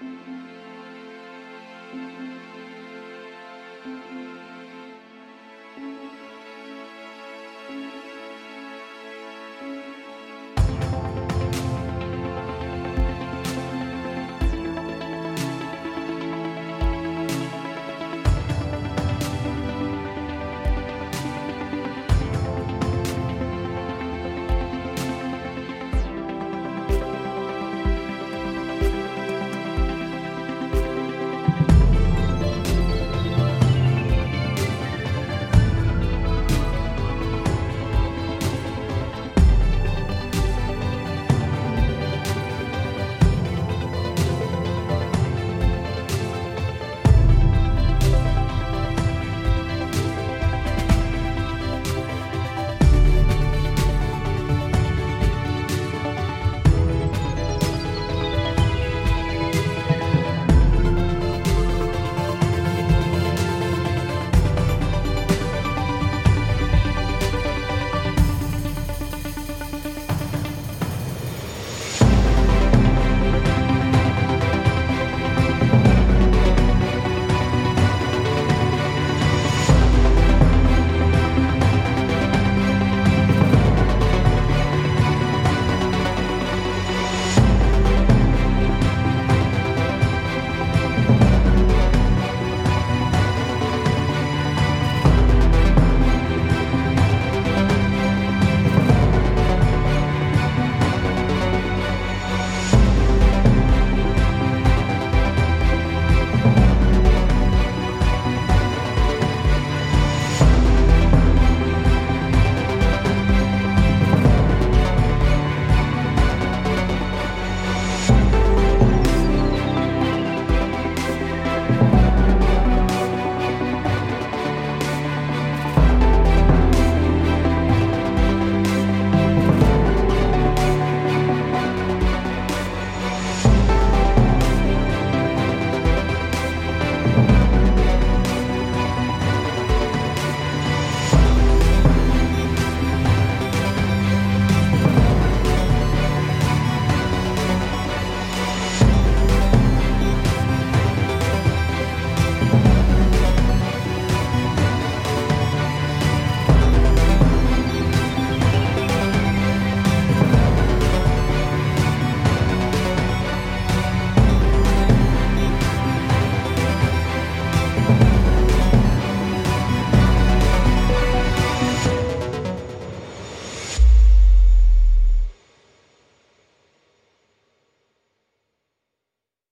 Música